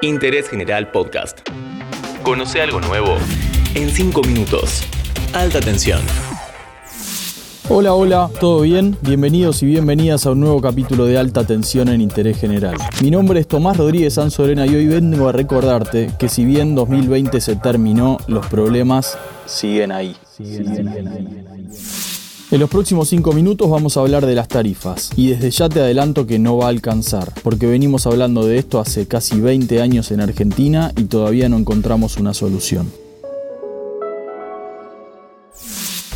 Interés General Podcast. Conoce algo nuevo en 5 minutos. Alta tensión. Hola, hola, ¿todo bien? Bienvenidos y bienvenidas a un nuevo capítulo de Alta Tensión en Interés General. Mi nombre es Tomás Rodríguez Sanzorena y hoy vengo a recordarte que si bien 2020 se terminó, los problemas siguen ahí. Siguen ahí. En los próximos 5 minutos vamos a hablar de las tarifas y desde ya te adelanto que no va a alcanzar, porque venimos hablando de esto hace casi 20 años en Argentina y todavía no encontramos una solución.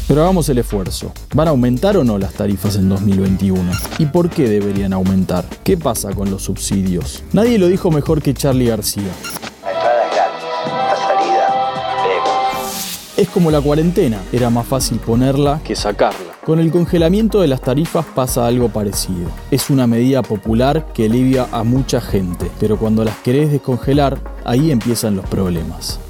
Pero hagamos el esfuerzo. ¿Van a aumentar o no las tarifas en 2021? ¿Y por qué deberían aumentar? ¿Qué pasa con los subsidios? Nadie lo dijo mejor que Charlie García. Es como la cuarentena, era más fácil ponerla que sacarla. Con el congelamiento de las tarifas pasa algo parecido. Es una medida popular que alivia a mucha gente, pero cuando las querés descongelar, ahí empiezan los problemas.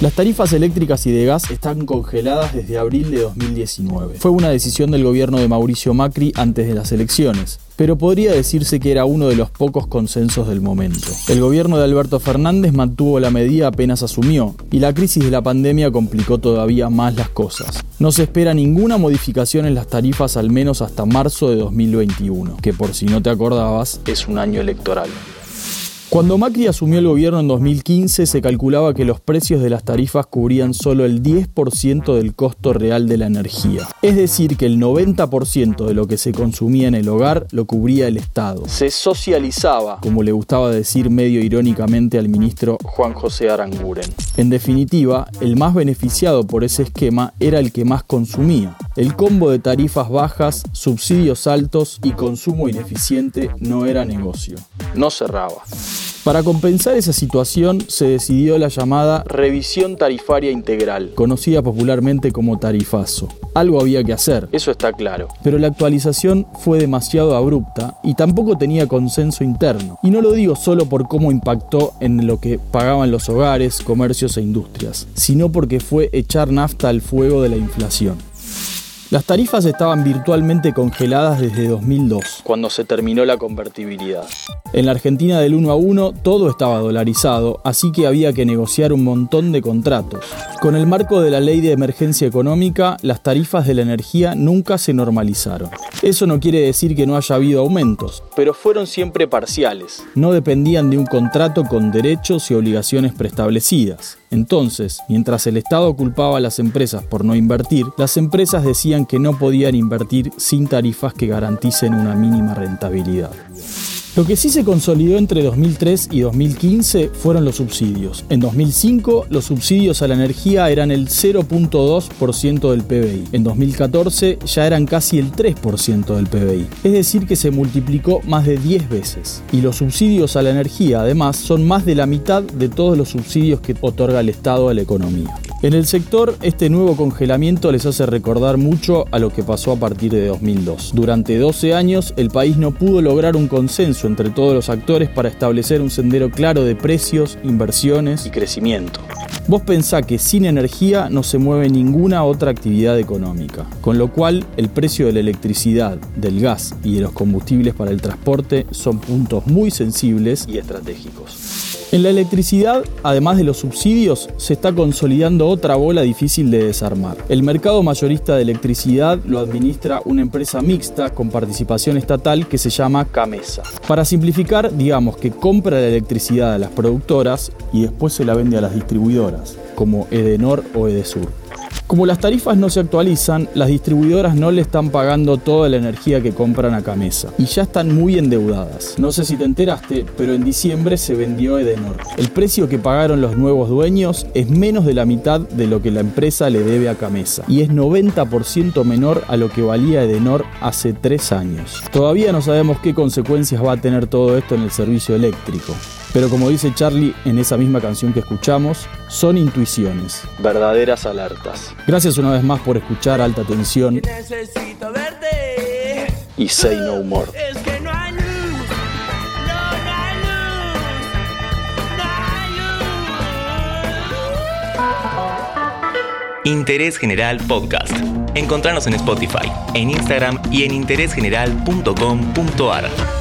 Las tarifas eléctricas y de gas están congeladas desde abril de 2019. Fue una decisión del gobierno de Mauricio Macri antes de las elecciones, pero podría decirse que era uno de los pocos consensos del momento. El gobierno de Alberto Fernández mantuvo la medida apenas asumió, y la crisis de la pandemia complicó todavía más las cosas. No se espera ninguna modificación en las tarifas al menos hasta marzo de 2021, que por si no te acordabas es un año electoral. Cuando Macri asumió el gobierno en 2015 se calculaba que los precios de las tarifas cubrían solo el 10% del costo real de la energía. Es decir, que el 90% de lo que se consumía en el hogar lo cubría el Estado. Se socializaba, como le gustaba decir medio irónicamente al ministro Juan José Aranguren. En definitiva, el más beneficiado por ese esquema era el que más consumía. El combo de tarifas bajas, subsidios altos y consumo ineficiente no era negocio. No cerraba. Para compensar esa situación se decidió la llamada revisión tarifaria integral, conocida popularmente como tarifazo. Algo había que hacer, eso está claro. Pero la actualización fue demasiado abrupta y tampoco tenía consenso interno. Y no lo digo solo por cómo impactó en lo que pagaban los hogares, comercios e industrias, sino porque fue echar nafta al fuego de la inflación. Las tarifas estaban virtualmente congeladas desde 2002, cuando se terminó la convertibilidad. En la Argentina del 1 a 1 todo estaba dolarizado, así que había que negociar un montón de contratos. Con el marco de la ley de emergencia económica, las tarifas de la energía nunca se normalizaron. Eso no quiere decir que no haya habido aumentos, pero fueron siempre parciales. No dependían de un contrato con derechos y obligaciones preestablecidas. Entonces, mientras el Estado culpaba a las empresas por no invertir, las empresas decían que no podían invertir sin tarifas que garanticen una mínima rentabilidad. Lo que sí se consolidó entre 2003 y 2015 fueron los subsidios. En 2005 los subsidios a la energía eran el 0.2% del PBI. En 2014 ya eran casi el 3% del PBI. Es decir que se multiplicó más de 10 veces. Y los subsidios a la energía además son más de la mitad de todos los subsidios que otorga el Estado a la economía. En el sector, este nuevo congelamiento les hace recordar mucho a lo que pasó a partir de 2002. Durante 12 años, el país no pudo lograr un consenso entre todos los actores para establecer un sendero claro de precios, inversiones y crecimiento. Vos pensá que sin energía no se mueve ninguna otra actividad económica, con lo cual el precio de la electricidad, del gas y de los combustibles para el transporte son puntos muy sensibles y estratégicos. En la electricidad, además de los subsidios, se está consolidando otra bola difícil de desarmar. El mercado mayorista de electricidad lo administra una empresa mixta con participación estatal que se llama Camesa. Para simplificar, digamos que compra la electricidad a las productoras y después se la vende a las distribuidoras, como Edenor o Edesur. Como las tarifas no se actualizan, las distribuidoras no le están pagando toda la energía que compran a Camesa y ya están muy endeudadas. No sé si te enteraste, pero en diciembre se vendió Edenor. El precio que pagaron los nuevos dueños es menos de la mitad de lo que la empresa le debe a Camesa y es 90% menor a lo que valía Edenor hace tres años. Todavía no sabemos qué consecuencias va a tener todo esto en el servicio eléctrico. Pero como dice Charlie en esa misma canción que escuchamos, son intuiciones, verdaderas alertas. Gracias una vez más por escuchar Alta Tensión y Say No More. Interés General Podcast. Encontrarnos en Spotify, en Instagram y en interésgeneral.com.ar.